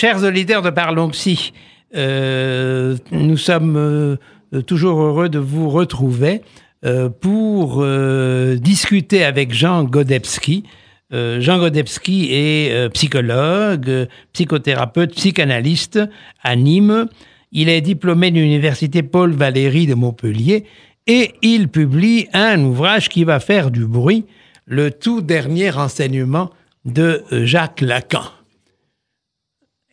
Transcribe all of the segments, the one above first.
Chers auditeurs de Parlons Psy, euh, nous sommes euh, toujours heureux de vous retrouver euh, pour discuter avec Jean Godebski. Euh, Jean Godebski est psychologue, psychothérapeute, psychanalyste à Nîmes. Il est diplômé de l'université Paul Valéry de Montpellier et il publie un ouvrage qui va faire du bruit, le tout dernier renseignement de Jacques Lacan.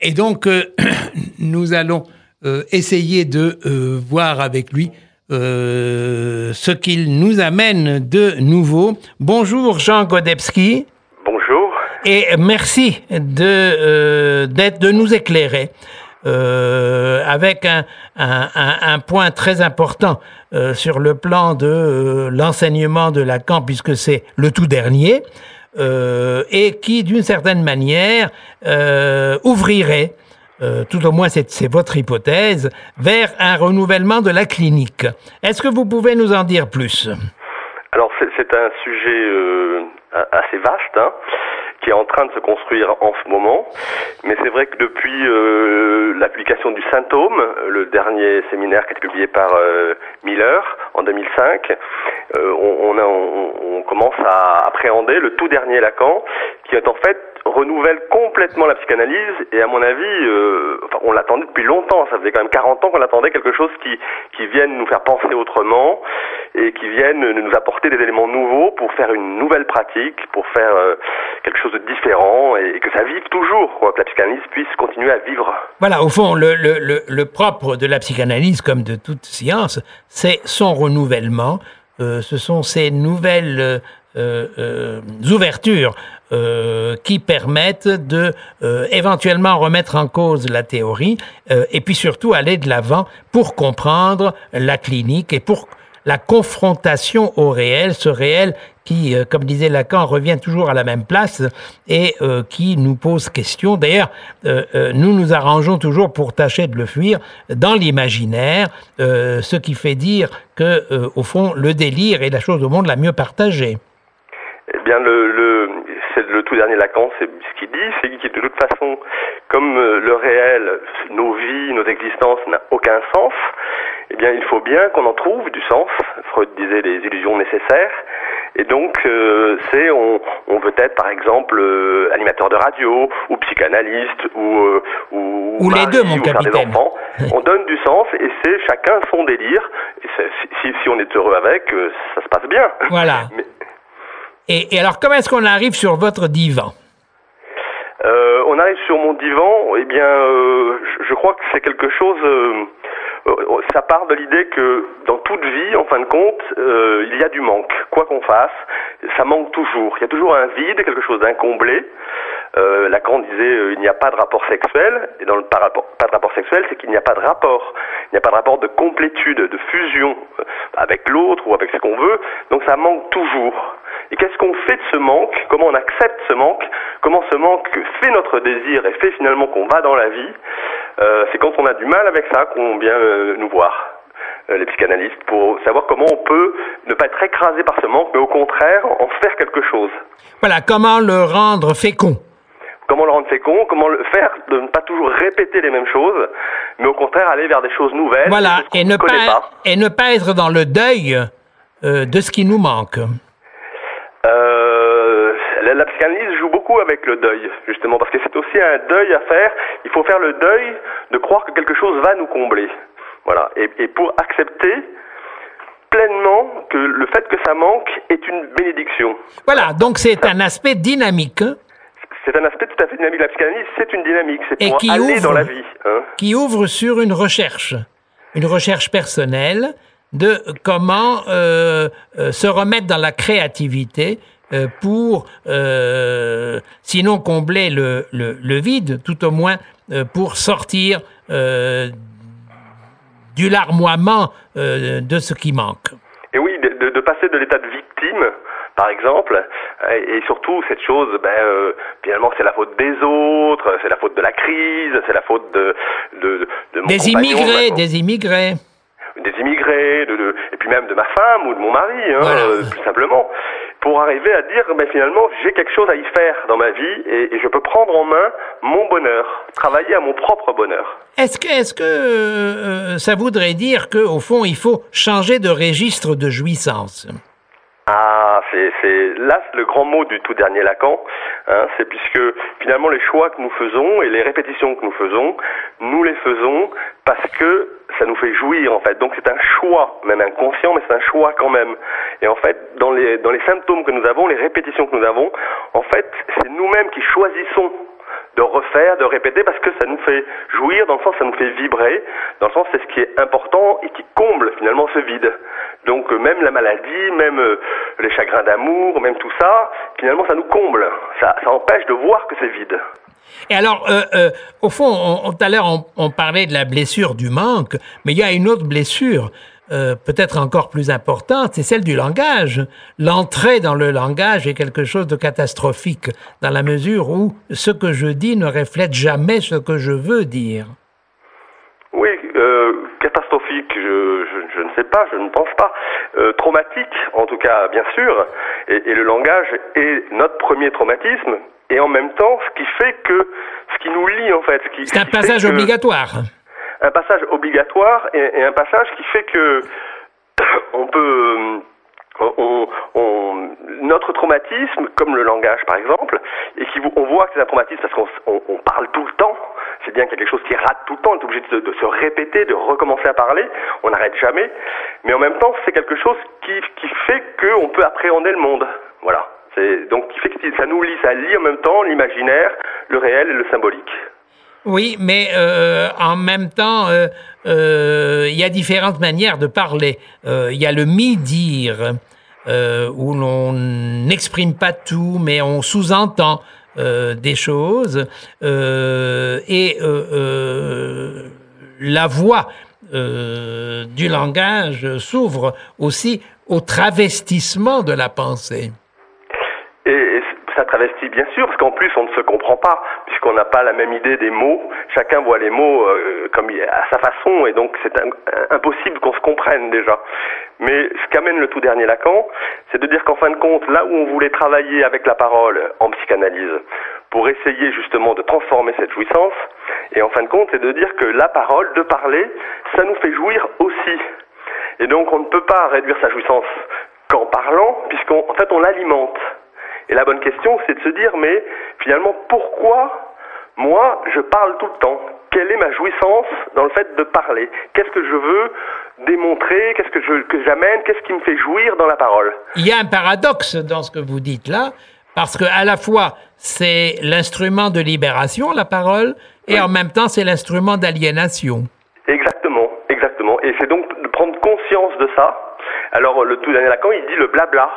Et donc, euh, nous allons euh, essayer de euh, voir avec lui ce qu'il nous amène de nouveau. Bonjour Jean Godebski Bonjour. et merci de, nous éclairer euh, avec un, un, un- un point très important euh, sur le plan de euh, l'enseignement de Lacan, puisque c'est le tout dernier, euh, et qui, d'une certaine manière, euh, ouvrirait, euh, tout au moins c'est, votre hypothèse, vers un renouvellement de la clinique. Est-ce que vous pouvez nous en dire plus? Alors c'est un sujet euh, assez vaste hein, qui est en train de se construire en ce moment, mais c'est vrai que depuis euh, la publication du symptôme, le dernier séminaire qui a été publié par euh, Miller en 2005, euh, on, on- on commence à appréhender le tout dernier Lacan qui est en fait renouvelle complètement la psychanalyse et à mon avis, euh, on l'attendait depuis longtemps, ça faisait quand même 40 ans qu'on attendait quelque chose qui, qui vienne nous faire penser autrement et qui vienne nous apporter des éléments nouveaux pour faire une nouvelle pratique, pour faire euh, quelque chose de différent et, que ça vive toujours, que la psychanalyse puisse continuer à vivre. Voilà, au fond, le, le, le, propre de la psychanalyse, comme de toute science, c'est son renouvellement. Euh, ce sont ces nouvelles ouvertures euh, qui permettent de euh, éventuellement remettre en cause la théorie euh, et puis surtout aller de l'avant pour comprendre la clinique et pour la confrontation au réel, ce réel qui, euh, comme disait Lacan, revient toujours à la même place et euh, qui nous pose question. D'ailleurs, euh, euh, nous nous arrangeons toujours pour tâcher de le fuir dans l'imaginaire, euh, ce qui fait dire que, euh, au fond, le délire est la chose au monde la mieux partagée. Eh bien, le, le, c'est le tout dernier Lacan, c'est ce qu'il dit, c'est que de toute façon, comme euh, le réel, nos vies, nos existences n'a aucun sens, eh bien, il faut bien qu'on en trouve du sens. Freud disait les illusions nécessaires. Et donc, euh, c'est, on, on veut être, par exemple, euh, animateur de radio, ou psychanalyste, ou, euh, ou, Ou les deux, mon des capitaine. enfants. On donne du sens, et c'est chacun son délire. Et si, on est heureux avec, ça se passe bien. Voilà. Mais- Et, alors, comment est-ce qu'on arrive sur votre divan Euh, on arrive sur mon divan, eh bien, euh, je, crois que c'est quelque chose. euh, ça part de l'idée que dans toute vie, en fin de compte, il y a du manque. Quoi qu'on fasse, ça manque toujours. Il y a toujours un vide, quelque chose d'incomblé. Lacan disait il n'y a pas de rapport sexuel, et dans le pas, de rapport sexuel, c'est qu'il n'y a pas de rapport. Il n'y a pas de rapport de complétude, de fusion avec l'autre ou avec ce qu'on veut. Donc ça manque toujours. Et qu'est-ce qu'on fait de ce manque? Comment on accepte ce manque? Comment ce manque fait notre désir et fait finalement qu'on va dans la vie? Euh, C'est quand on a du mal avec ça qu'on vient euh, nous voir, euh, les psychanalystes, pour savoir comment on peut ne pas être écrasé par ce manque, mais au contraire en faire quelque chose. Voilà, comment le rendre fécond Comment le rendre fécond Comment le faire de ne pas toujours répéter les mêmes choses, mais au contraire aller vers des choses nouvelles, Voilà, et ne, pas, pas. et ne pas être dans le deuil euh, de ce qui nous manque. Euh, la, la psychanalyse joue beaucoup avec le deuil, justement, parce que c'est aussi un deuil à faire. Il faut faire le deuil de croire que quelque chose va nous combler. Voilà. Et, et pour accepter pleinement que le fait que ça manque est une bénédiction. Voilà, donc c'est un aspect dynamique hein, C'est un aspect tout à fait dynamique la psychanalyse, c'est une dynamique, c'est pour qui aller ouvre- dans la vie. Hein. qui ouvre sur une recherche, une recherche personnelle de comment euh, euh, se remettre dans la créativité euh, pour, euh, sinon combler le, le, le vide, tout au moins pour sortir euh, du larmoiement de ce qui manque. Et oui, de, passer de l'état de victime, par exemple, et, surtout cette chose, ben, euh, finalement, c'est la faute des autres, c'est la faute de la crise, c'est la faute de, de, de mon Des immigrés, de- des immigrés. Des immigrés, de, de- et puis même de ma femme ou de mon mari, hein, Voilà. euh, plus simplement. pour arriver à dire, mais finalement, j'ai quelque chose à y faire dans ma vie et, je peux prendre en main mon bonheur, travailler à mon propre bonheur. Est-ce que, est-ce que euh, ça voudrait dire qu'au fond, il faut changer de registre de jouissance? Ah, c'est là le grand mot du tout dernier Lacan, hein, c'est puisque finalement les choix que nous faisons et les répétitions que nous faisons, nous les faisons parce que ça nous fait jouir en fait. Donc c'est un choix, même inconscient, mais c'est un choix quand même. Et en fait, dans les dans les symptômes que nous avons, les répétitions que nous avons, en fait, c'est nous-mêmes qui choisissons de refaire, de répéter, parce que ça nous fait jouir, dans le sens ça nous fait vibrer, dans le sens c'est ce qui est important et qui comble finalement ce vide. Donc euh, même la maladie, même euh, les chagrins d'amour, même tout ça, finalement ça nous comble, ça, empêche de voir que c'est vide. Et alors, euh, au fond, tout à l'heure, on, on, parlait de la blessure du manque, mais il y a une autre blessure euh, peut-être encore plus importante, c'est celle du langage. L'entrée dans le langage est quelque chose de catastrophique, dans la mesure où ce que je dis ne reflète jamais ce que je veux dire. Je, je, ne sais pas, je ne pense pas. Euh, traumatique, en tout cas, bien sûr. Et, et, le langage est notre premier traumatisme. Et en même temps, ce qui fait que, ce qui nous lie en fait. C'est un passage obligatoire un passage obligatoire et, un passage qui fait que on peut on, on, notre traumatisme, comme le langage par exemple, et qui on voit que c'est un traumatisme parce qu'on on, parle tout le temps, c'est bien quelque chose qui rate tout le temps, on est obligé de, se répéter, de recommencer à parler, on n'arrête jamais, mais en même temps c'est quelque chose qui, qui fait qu'on peut appréhender le monde, voilà. Donc qui fait que ça nous lie, ça lie en même temps l'imaginaire, le réel et le symbolique. Oui, mais euh, en même temps, euh, euh, il y a différentes manières de parler. Il y a le mi-dire, où l'on n'exprime pas tout, mais on sous-entend des choses. et la voix du langage s'ouvre aussi au travestissement de la pensée ça travestit bien sûr, parce qu'en plus on ne se comprend pas, puisqu'on n'a pas la même idée des mots. Chacun voit les mots euh, comme à sa façon, et donc c'est impossible qu'on se comprenne déjà. Mais ce qu'amène le tout dernier Lacan, c'est de dire qu'en fin de compte, là où on voulait travailler avec la parole en psychanalyse, pour essayer justement de transformer cette jouissance, et en fin de compte, c'est de dire que la parole, de parler, ça nous fait jouir aussi. Et donc on ne peut pas réduire sa jouissance qu'en parlant, puisqu'en fait on l'alimente. Et la bonne question, c'est de se dire, mais finalement, pourquoi moi, je parle tout le temps? Quelle est ma jouissance dans le fait de parler? Qu'est-ce que je veux démontrer? Qu'est-ce que, je, que j'amène? Qu'est-ce qui me fait jouir dans la parole? Il y a un paradoxe dans ce que vous dites là, parce que à la fois, c'est l'instrument de libération, la parole, et en même temps, c'est l'instrument d'aliénation. Exactement, exactement. Et c'est donc de prendre conscience de ça. Alors, le tout dernier Lacan, il dit le blabla.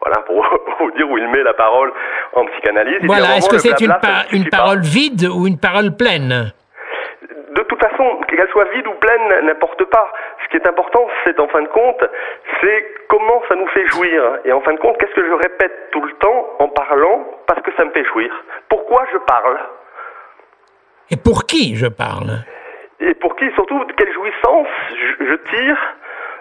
Voilà, pour, vous dire où il met la parole en psychanalyse. Voilà, est-ce que c'est une, une parole vide ou une parole pleine? De toute façon, qu'elle soit vide ou pleine, n'importe pas. Ce qui est important, c'est en fin de compte, c'est comment ça nous fait jouir. Et en fin de compte, qu'est-ce que je répète tout le temps en parlant parce que ça me fait jouir? Pourquoi je parle? Et pour qui je parle? Et pour qui Surtout, quelle jouissance je tire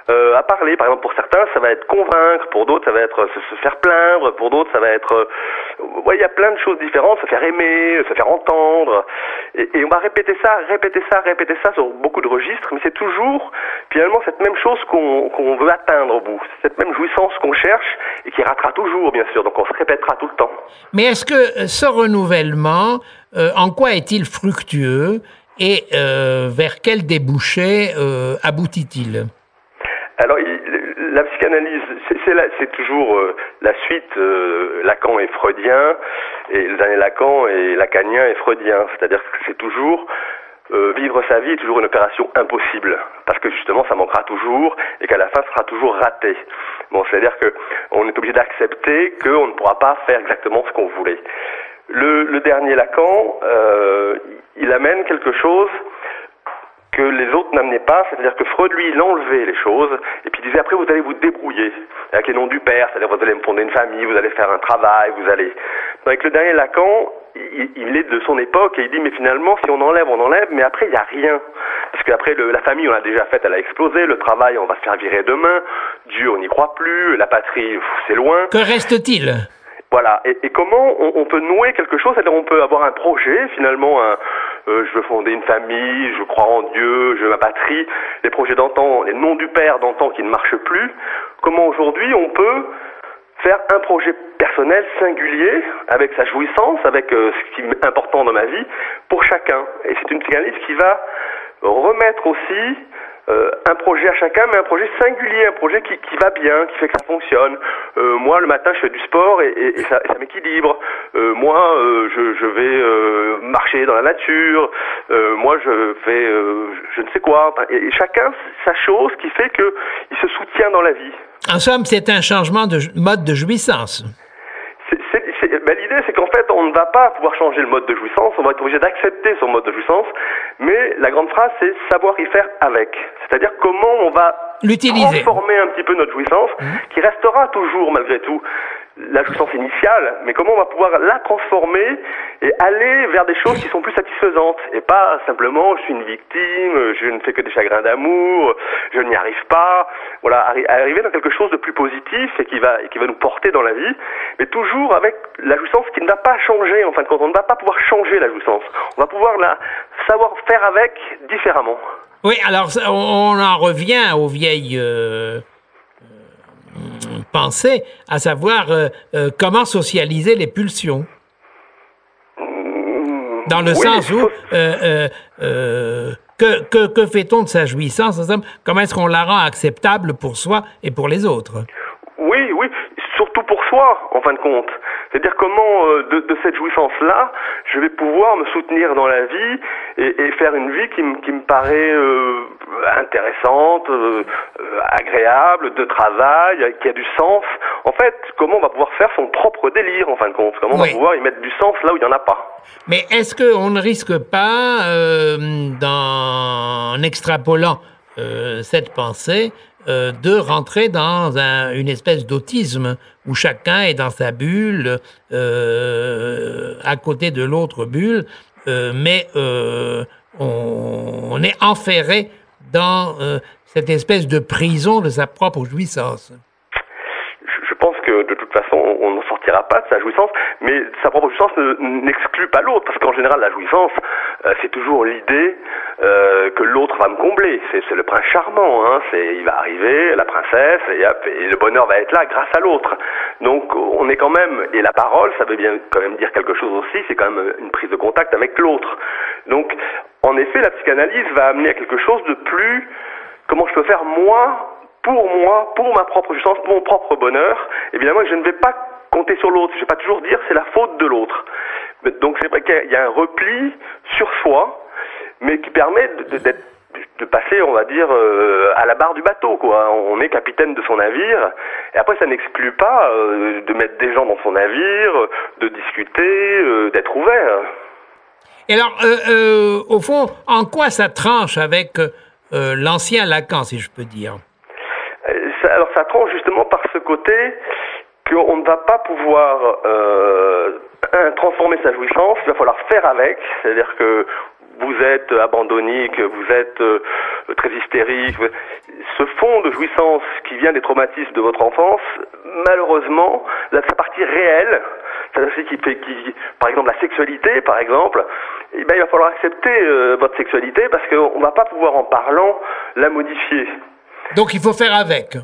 euh, à parler. Par exemple, pour certains, ça va être convaincre, pour d'autres, ça va être se, faire plaindre, pour d'autres, ça va être... Euh, ouais, il y a plein de choses différentes, se faire aimer, se faire entendre. Et, on va répéter ça, répéter ça, répéter ça sur beaucoup de registres, mais c'est toujours finalement cette même chose qu'on qu'on veut atteindre au bout, cette même jouissance qu'on cherche et qui ratera toujours, bien sûr, donc on se répétera tout le temps. Mais est-ce que euh, ce renouvellement, euh, en quoi est-il fructueux et euh, vers quel débouché aboutit-il? alors, la c'est toujours euh, la suite. Euh, Lacan est freudien, et le dernier Lacan est lacanien et freudien. C'est-à-dire que c'est toujours euh, vivre sa vie est toujours une opération impossible, parce que justement, ça manquera toujours, et qu'à la fin, ce sera toujours raté. Bon, c'est-à-dire que on est obligé d'accepter qu'on ne pourra pas faire exactement ce qu'on voulait. Le, dernier Lacan, il amène quelque chose que les autres n'amenaient pas, c'est-à-dire que Freud, lui, il enlevait les choses, et puis il disait après vous allez vous débrouiller, avec les noms du père, c'est-à-dire vous allez me fonder une famille, vous allez faire un travail, vous allez... Avec le dernier Lacan, il, est de son époque, et il dit mais finalement si on enlève, on enlève, mais après il n'y a rien. parce qu'après la famille on l'a déjà faite, elle a explosé, le travail on va se faire virer demain, Dieu on n'y croit plus, la patrie c'est loin. Que reste-t-il? Voilà. Et, comment on, peut nouer quelque chose? C'est-à-dire on peut avoir un projet, finalement, un, euh, je veux fonder une famille, je crois en Dieu, je veux ma patrie, les projets d'antan, les noms du père d'antan qui ne marchent plus. Comment aujourd'hui on peut faire un projet personnel singulier avec sa jouissance, avec euh, ce qui est important dans ma vie pour chacun. Et c'est une psychanalyse qui va remettre aussi euh, un projet à chacun, mais un projet singulier, un projet qui, qui va bien, qui fait que ça fonctionne. Euh, moi, le matin, je fais du sport et, ça, m'équilibre. Euh, moi, je, vais marcher dans la nature. moi, je fais je ne sais quoi. Chacun sa chose qui fait qu'il se soutient dans la vie. En somme, c'est un changement de mode de jouissance. Ben, l'idée, c'est qu'en fait, on ne va pas pouvoir changer le mode de jouissance, on va être obligé d'accepter son mode de jouissance, mais la grande phrase, c'est savoir y faire avec. C'est-à-dire comment on va transformer un petit peu notre jouissance, mmh. qui restera toujours, malgré tout, la jouissance initiale, mais comment on va pouvoir la transformer et aller vers des choses qui sont plus satisfaisantes et pas simplement je suis une victime, je ne fais que des chagrins d'amour, je n'y arrive pas. Voilà, arriver dans quelque chose de plus positif et qui va qui va nous porter dans la vie, mais toujours avec la jouissance qui ne va pas changer en fin de compte. On ne va pas pouvoir changer la jouissance. On va pouvoir la savoir faire avec différemment. Oui, alors on en revient aux vieilles euh, pensée, à savoir euh, euh, comment socialiser les pulsions. Dans le sens où euh, que, que, que fait-on de sa jouissance Comment est-ce qu'on la rend acceptable pour soi et pour les autres? Oui, oui, surtout pour soi, en fin de compte. C'est-à-dire comment, de, de, cette jouissance-là, je vais pouvoir me soutenir dans la vie et, et faire une vie qui, qui me paraît intéressante, euh, agréable, de travail, qui a du sens. En fait, comment on va pouvoir faire son propre délire, en fin de compte? Comment on va pouvoir y mettre du sens là où il n'y en a pas? Mais est-ce qu'on ne risque pas, euh, en extrapolant euh, cette pensée, de rentrer dans une espèce d'autisme où chacun est dans sa bulle, à côté de l'autre bulle, mais on, est enferré dans euh, cette espèce de prison de sa propre jouissance. Je pense que de toute façon, on n'en sortira pas de sa jouissance, mais sa propre jouissance n'exclut pas l'autre, parce qu'en général, la jouissance, euh, c'est toujours l'idée que l'autre va me combler. C'est le prince charmant, hein. il va arriver, la princesse, et, et, le bonheur va être là grâce à l'autre. Donc on est quand même, et la parole, ça veut bien quand même dire quelque chose aussi, c'est quand même une prise de contact avec l'autre. Donc en effet, la psychanalyse va amener à quelque chose de plus, comment je peux faire moi, pour moi, pour ma propre jouissance, pour mon propre bonheur. Évidemment, je ne vais pas compter sur l'autre, je ne vais pas toujours dire c'est la faute de l'autre. Donc c'est vrai qu'il y a un repli sur soi, mais qui permet d'être de passer, on va dire, euh, à la barre du bateau, quoi. On est capitaine de son navire, et après ça n'exclut pas euh, de mettre des gens dans son navire, de discuter, euh, d'être ouvert. Et alors, au fond, en quoi ça tranche avec l'ancien Lacan, si je peux dire? Ça, Alors, ça tranche justement par ce côté qu'on ne va pas pouvoir transformer sa jouissance, il va falloir faire avec, c'est-à-dire que vous êtes abandonné, que vous êtes très hystérique, ce fond de jouissance qui vient des traumatismes de votre enfance, malheureusement, sa partie réelle, c'est qui qui, par exemple, la sexualité, par exemple, eh ben, il va falloir accepter euh, votre sexualité parce qu'on ne va pas pouvoir, en parlant, la modifier. Donc il faut faire avec.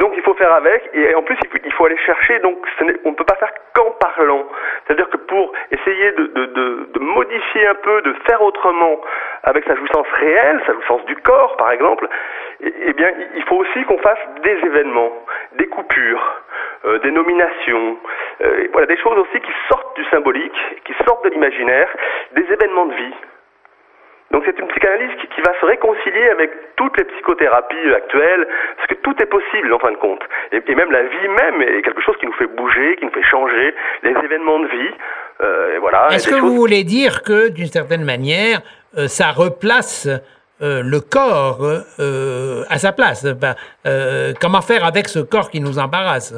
Donc il faut faire avec, et en plus il faut aller chercher, donc on ne peut pas faire qu'en parlant. C'est-à-dire que pour essayer de, de, de, de, modifier un peu, de faire autrement avec sa jouissance réelle, sa jouissance du corps par exemple, eh, eh bien il faut aussi qu'on fasse des événements, des coupures, euh, des nominations, euh, voilà des choses aussi qui sortent du symbolique, qui sortent de l'imaginaire, des événements de vie. Donc c'est une psychanalyse qui, qui, va se réconcilier avec toutes les psychothérapies actuelles, parce que tout est possible en fin de compte. Et, et, même la vie même est quelque chose qui nous fait bouger, qui nous fait changer, les événements de vie. Euh, et voilà. Est-ce que vous voulez dire que, d'une certaine manière, euh, ça replace euh, le corps euh, à sa place? Comment faire avec ce corps qui nous embarrasse?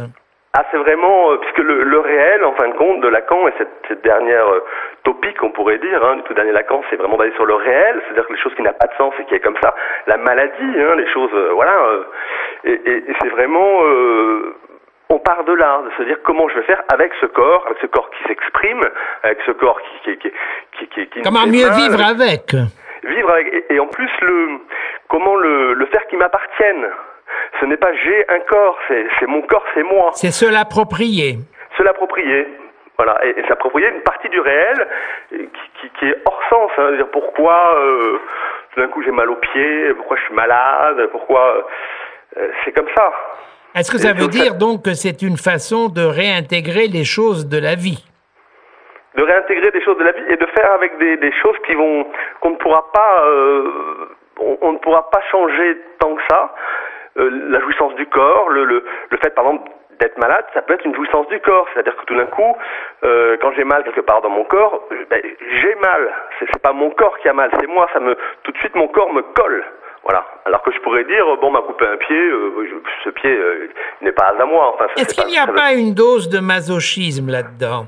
Ah, c'est vraiment, euh, puisque le, le, réel, en fin de compte, de Lacan, et cette, cette dernière euh, topique, on pourrait dire, hein, du tout dernier Lacan, c'est vraiment basé sur le réel, c'est-à-dire que les choses qui n'ont pas de sens et qui est comme ça, la maladie, hein, les choses, euh, voilà, et, et, et c'est vraiment, on part de là, de se dire comment je vais faire avec ce corps, avec ce corps qui s'exprime, avec ce corps qui... qui, qui, qui, qui comment mieux vivre avec? Vivre avec, et, et, en plus, le, comment le, le faire qui m'appartienne ce n'est pas j'ai un corps, c'est mon corps, c'est moi. C'est se l'approprier. Se l'approprier. Voilà, et, et s'approprier une partie du réel qui, qui, qui est hors sens. Hein, dire pourquoi euh, tout d'un coup j'ai mal aux pieds, pourquoi je suis malade, pourquoi euh, c'est comme ça. Est-ce que ça veut dire ça... donc que c'est une façon de réintégrer les choses de la vie? De réintégrer des choses de la vie et de faire avec des, des choses qui vont qu'on ne pourra pas, euh, on, on, ne pourra pas changer tant que ça. Euh, la jouissance du corps, le, le, le fait par exemple d'être malade, ça peut être une jouissance du corps. C'est-à-dire que tout d'un coup, euh, quand j'ai mal quelque part dans mon corps, ben, j'ai mal. C'est pas mon corps qui a mal, c'est moi. Ça me, tout de suite, mon corps me colle. Voilà. Alors que je pourrais dire, bon, m'a coupé un pied, euh, ce pied euh, n'est pas à moi. Enfin, Est-ce qu'il n'y a pas une dose de masochisme là-dedans?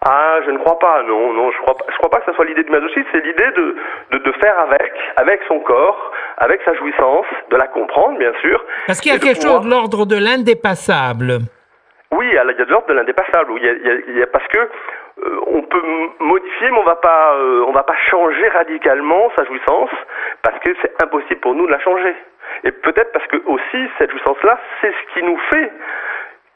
Ah, je ne crois pas, non, non, je crois pas, je crois pas que ce soit l'idée du masochisme, c'est l'idée de, de, de, faire avec, avec son corps, avec sa jouissance, de la comprendre, bien sûr. Parce qu'il y a quelque pouvoir... chose de l'ordre de l'indépassable. Oui, il y a de l'ordre de l'indépassable, il y a, il y a, il y a parce que euh, on peut modifier, mais on va pas, euh, on va pas changer radicalement sa jouissance, parce que c'est impossible pour nous de la changer. Et peut-être parce que aussi cette jouissance-là, c'est ce qui nous fait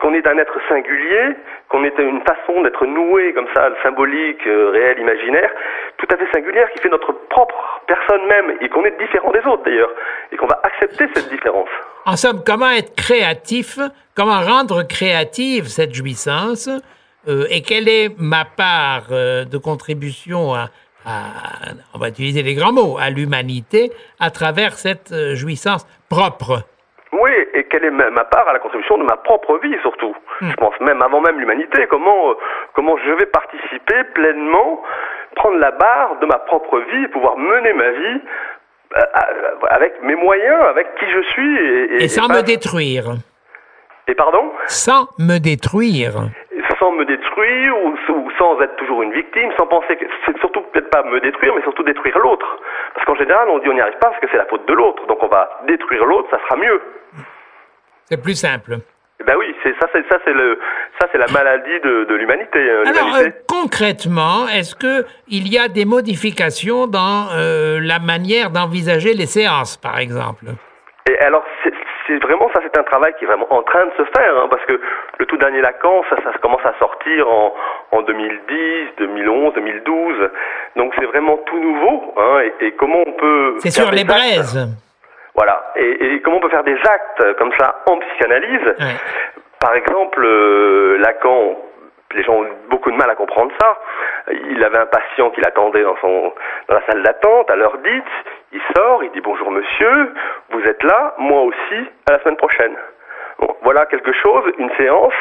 qu'on est un être singulier, qu'on est une façon d'être noué comme ça, symbolique, euh, réel, imaginaire, tout à fait singulière, qui fait notre propre personne même, et qu'on est différent des autres d'ailleurs, et qu'on va accepter cette différence. En somme, comment être créatif, comment rendre créative cette jouissance, euh, et quelle est ma part euh, de contribution à, à, on va utiliser les grands mots, à l'humanité, à travers cette jouissance propre? Oui, quelle est ma part à la contribution de ma propre vie surtout. Mm. Je pense même avant même l'humanité, comment euh, comment je vais participer pleinement, prendre la barre de ma propre vie, pouvoir mener ma vie euh, avec mes moyens, avec qui je suis. Et, et, et sans et me détruire. Et pardon? Sans me détruire. Sans me détruire ou, ou, sans être toujours une victime, sans penser que c'est surtout peut-être pas me détruire, mais surtout détruire l'autre. Parce qu'en général, on dit on n'y arrive pas parce que c'est la faute de l'autre. Donc on va détruire l'autre, ça sera mieux. C'est plus simple. Ben oui, c'est ça, c'est ça, c'est le, ça, c'est la maladie de, de l'humanité. Euh, Alors euh, concrètement, est-ce que il y a des modifications dans euh, la manière d'envisager les séances, par exemple? Et alors, c'est vraiment ça, c'est un travail qui est vraiment en train de se faire, hein, parce que le tout dernier Lacan, ça, ça commence à sortir en, en 2010, 2011, 2012. Donc c'est vraiment tout nouveau. Hein, et, et, comment on peut C'est sur les braises. Voilà. Et, et, comment on peut faire des actes comme ça en psychanalyse. Par exemple, euh, Lacan, les gens ont beaucoup de mal à comprendre ça. Il avait un patient qui l'attendait dans, son, dans la salle d'attente, à l'heure dite. Il sort, il dit bonjour monsieur, vous êtes là, moi aussi, à la semaine prochaine. Bon, voilà quelque chose, une séance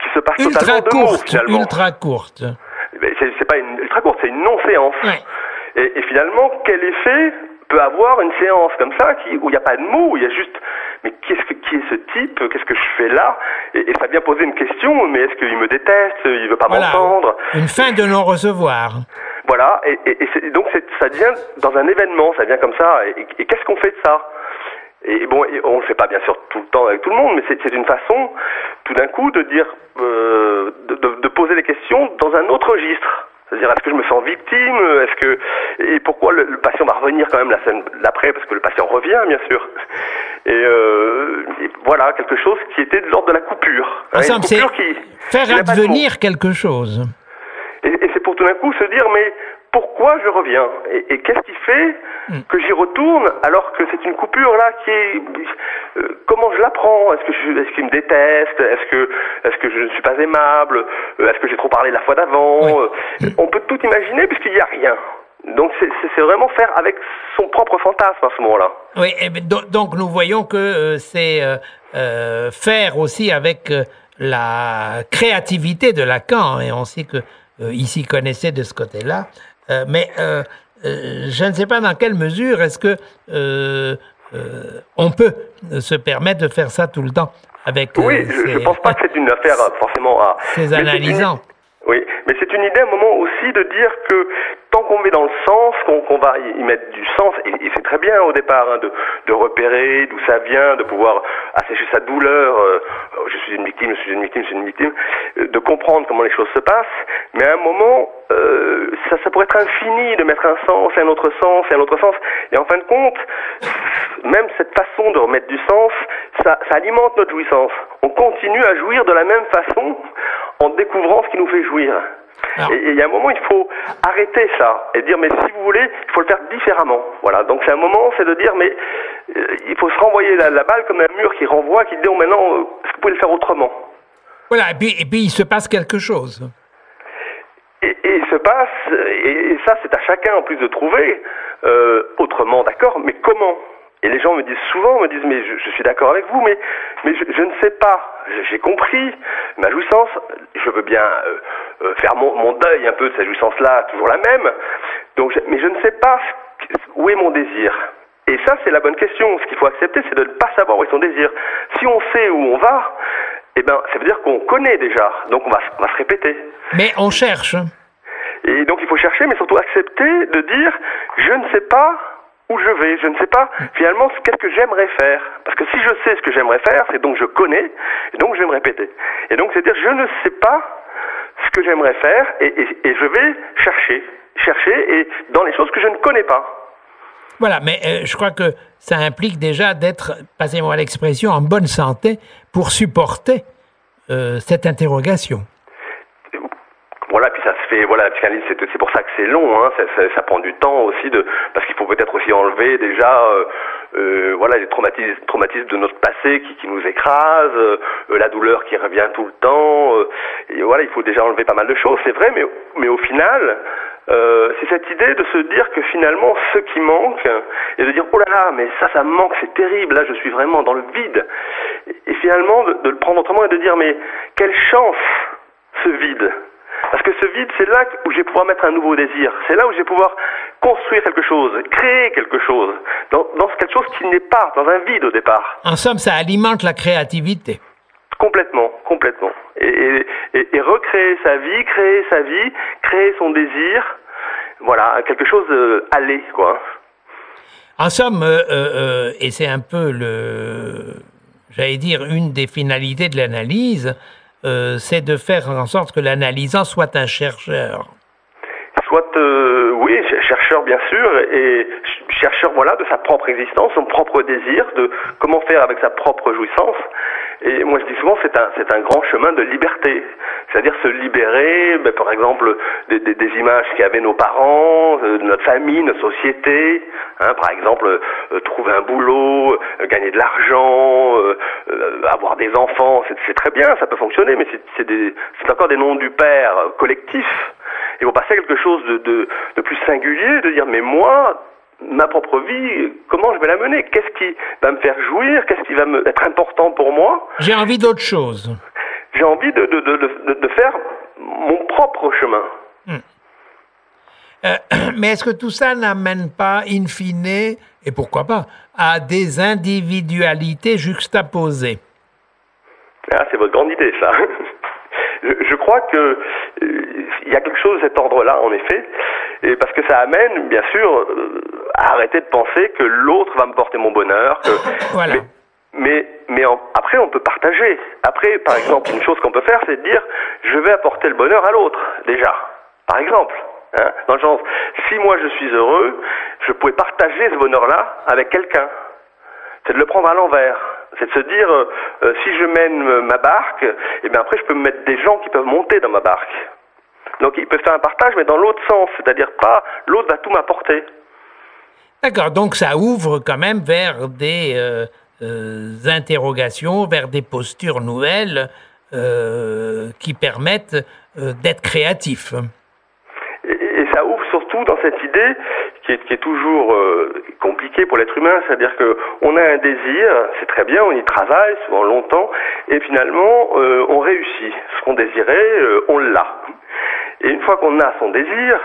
qui se passe ultra totalement courte, de mots, finalement. Ultra courte. C'est pas une ultra courte, c'est une non-séance. Et, finalement, quel effet peut avoir une séance comme ça qui, où il n'y a pas de mots, où il y a juste mais qu'est-ce que, qui est ce type Qu'est-ce que je fais là? Et, et, ça vient poser une question, mais est-ce qu'il me déteste Il veut pas voilà. m'entendre? Une fin de non-recevoir. Voilà, et, et donc ça devient dans un événement, ça vient comme ça. Et, qu'est-ce qu'on fait de ça? Et bon, on ne le fait pas bien sûr tout le temps avec tout le monde, mais c'est une façon, tout d'un coup, de dire, euh, de, de, de poser les questions dans un autre registre. C'est-à-dire, est-ce que je me sens victime Est-ce que et pourquoi le, le, patient va revenir quand même la scène d'après Parce que le patient revient, bien sûr. Et, euh, et voilà quelque chose qui était de l'ordre de la coupure. Somme, c'est faire advenir quelque chose. Et, et c'est pour tout d'un coup se dire, mais pourquoi je reviens et, et qu'est-ce qui fait mm. que j'y retourne alors que c'est une coupure là qui est euh, comment je l'apprends est-ce que je, est-ce qu'il me déteste est-ce que est-ce que je ne suis pas aimable euh, est-ce que j'ai trop parlé la fois d'avant oui. euh, on peut tout imaginer puisqu'il n'y a rien donc c'est vraiment faire avec son propre fantasme à ce moment-là. Oui, et donc nous voyons que euh, c'est euh, faire aussi avec la créativité de Lacan, et on sait que ici connaissait de ce côté-là, mais euh, euh, je ne sais pas dans quelle mesure est-ce que on peut se permettre de faire ça tout le temps avec. Oui, je ne pense pas que c'est une affaire forcément à. Ces analysants. Oui, mais c'est une idée à un moment aussi de dire que tant qu'on met dans le sens, qu'on va y mettre du sens, et, c'est très bien au départ hein, de, de, repérer d'où ça vient, de pouvoir assécher sa douleur, euh, je suis une victime, je suis une victime, je suis une victime, euh, de comprendre comment les choses se passent, mais à un moment, euh, ça, ça pourrait être infini de mettre un sens et un autre sens et un autre sens, et en fin de compte, même cette façon de remettre du sens, ça, ça alimente notre jouissance. On continue à jouir de la même façon en découvrant ce qui nous fait jouir. Et il y a un moment, il faut arrêter ça et dire, mais si vous voulez, il faut le faire différemment. Voilà. Donc c'est un moment, c'est de dire, mais euh, il faut se renvoyer la, balle comme un mur qui renvoie, qui dit, oh, maintenant, euh, est-ce que vous pouvez le faire autrement? Voilà. Et puis, et puis il se passe quelque chose. Et, il se passe, et, ça, c'est à chacun en plus de trouver euh, autrement, d'accord, mais comment? Et les gens me disent souvent, me disent, mais je, suis d'accord avec vous, mais, mais je, ne sais pas. J'ai compris ma jouissance. Je veux bien euh, euh, faire mon, mon, deuil un peu de cette jouissance-là, toujours la même. Donc, mais je ne sais pas où est mon désir. Et ça, c'est la bonne question. Ce qu'il faut accepter, c'est de ne pas savoir où est son désir. Si on sait où on va, eh ben, ça veut dire qu'on connaît déjà. Donc, on va, on va se répéter. Mais on cherche. Et donc, il faut chercher, mais surtout accepter de dire, je ne sais pas où je vais. Je ne sais pas finalement qu'est-ce que j'aimerais faire? Parce que si je sais ce que j'aimerais faire, c'est donc je connais, et donc je vais me répéter. Et donc c'est dire je ne sais pas ce que j'aimerais faire, et, je vais chercher, chercher, et dans les choses que je ne connais pas. Voilà, mais euh, je crois que ça implique déjà d'être, passez-moi l'expression, en bonne santé pour supporter euh, cette interrogation. Voilà, puis ça fait, voilà, la c'est pour ça que c'est long, hein, ça, ça, prend du temps aussi, de, parce qu'il faut peut-être aussi enlever déjà, euh, euh, voilà, les traumatismes, traumatismes de notre passé qui, qui nous écrasent, euh, la douleur qui revient tout le temps, et voilà, il faut déjà enlever pas mal de choses, c'est vrai, mais, mais au final, c'est cette idée de se dire que finalement, ce qui manque, et de dire, oh là là, mais ça, ça me manque, c'est terrible, là, je suis vraiment dans le vide, et, finalement, de, de le prendre autrement et de dire, mais quelle chance, ce vide parce que ce vide, c'est là où je vais pouvoir mettre un nouveau désir. C'est là où je vais pouvoir construire quelque chose, créer quelque chose, dans, quelque chose qui n'est pas, dans un vide au départ. En somme, ça alimente la créativité. Complètement, complètement. Et, recréer sa vie, créer sa vie, créer son désir, voilà, quelque chose euh, aller, quoi. En somme, euh, euh, et c'est un peu le, j'allais dire, une des finalités de l'analyse, euh, c'est de faire en sorte que l'analysant soit un chercheur. Soit, euh, oui, chercheur bien sûr, et chercheur voilà de sa propre existence, son propre désir, de comment faire avec sa propre jouissance. Et moi je dis souvent c'est un c'est un grand chemin de liberté, c'est-à-dire se libérer, ben, par exemple des, des, des images qu'avaient nos parents, euh, notre famille, notre société, hein, par exemple euh, trouver un boulot, euh, gagner de l'argent, avoir des enfants, c'est très bien, ça peut fonctionner, mais c'est c'est encore des noms du père collectifs. Et vous passer à quelque chose de, de, de plus singulier, de dire mais moi ma propre vie, comment je vais la mener? Qu'est-ce qui va me faire jouir? Qu'est-ce qui va me, être important pour moi? J'ai envie d'autre chose. J'ai envie de, de, de, faire mon propre chemin. Hmm. Euh, mais est-ce que tout ça n'amène pas, in fine, et pourquoi pas, à des individualités juxtaposées? Ah, C'est votre grande idée, ça. je, crois que euh, il y a quelque chose de cet ordre-là, en effet, et parce que ça amène, bien sûr, euh, arrêter de penser que l'autre va me porter mon bonheur. voilà. Mais, mais, après, on peut partager. Après, par exemple, une chose qu'on peut faire, c'est de dire, je vais apporter le bonheur à l'autre, déjà. Par exemple. Hein, dans le sens, si moi je suis heureux, je pourrais partager ce bonheur-là avec quelqu'un. C'est de le prendre à l'envers. C'est de se dire, euh, euh, si je mène ma barque, et eh bien après je peux me mettre des gens qui peuvent monter dans ma barque. Donc ils peuvent faire un partage, mais dans l'autre sens, c'est-à-dire pas l'autre va tout m'apporter. D'accord, donc ça ouvre quand même vers des euh, euh, interrogations, vers des postures nouvelles euh, qui permettent d'être créatifs. Et, ça ouvre surtout dans cette idée qui est, toujours compliquée pour l'être humain, c'est-à-dire qu'on a un désir, c'est très bien, on y travaille souvent longtemps, et finalement on réussit. Ce qu'on désirait, on l'a. Et une fois qu'on a son désir,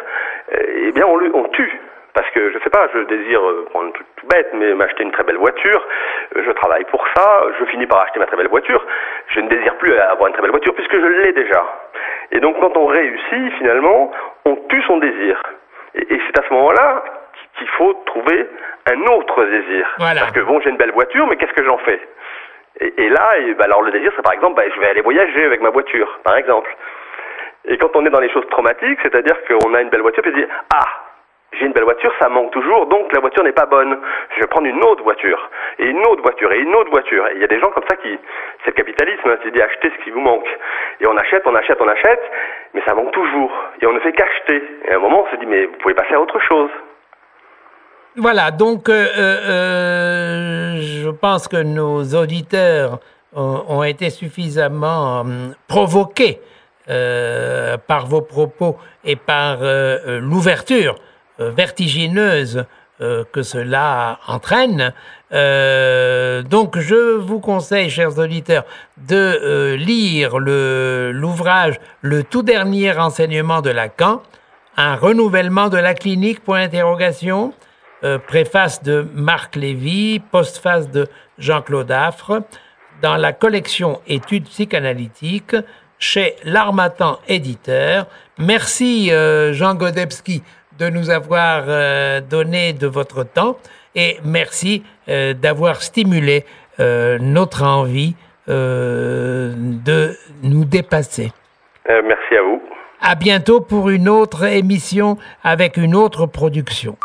eh bien on, on tue. Parce que, je sais pas, je désire euh, prendre un truc tout bête, mais m'acheter une très belle voiture. Euh, Je travaille pour ça. Je finis par acheter ma très belle voiture. Je ne désire plus avoir une très belle voiture puisque je l'ai déjà. Et donc, quand on réussit, finalement, on tue son désir. Et, et c'est à ce moment-là qu'il faut trouver un autre désir. Voilà. Parce que bon, j'ai une belle voiture, mais qu'est-ce que j'en fais? Et, et là, et, bah, alors le désir, c'est par exemple, bah, je vais aller voyager avec ma voiture, par exemple. Et quand on est dans les choses traumatiques, c'est-à-dire qu'on a une belle voiture, puis on se dit ah j'ai une belle voiture, ça manque toujours, donc la voiture n'est pas bonne. Je vais prendre une autre voiture, et une autre voiture, et une autre voiture. Et il y a des gens comme ça qui, c'est le capitalisme, hein, c'est acheter ce qui vous manque. Et on achète, on achète, on achète, mais ça manque toujours. Et on ne fait qu'acheter. Et à un moment, on se dit mais vous pouvez passer à autre chose. Voilà, donc euh, euh, je pense que nos auditeurs ont, été suffisamment hum, provoqués euh, par vos propos et par euh, euh, l'ouverture euh, vertigineuse euh, que cela entraîne. Euh, donc je vous conseille, chers auditeurs, de euh, lire l'ouvrage Le tout dernier renseignement de Lacan, un renouvellement de la clinique, point d'interrogation, euh, préface de Marc Lévy, postface de Jean-Claude Affre, dans la collection Études psychanalytiques chez l'Armatan Éditeur. Merci euh, Jean Godebski de nous avoir euh, donné de votre temps et merci euh, d'avoir stimulé euh, notre envie de nous dépasser. Euh, merci à vous. À bientôt pour une autre émission avec une autre production.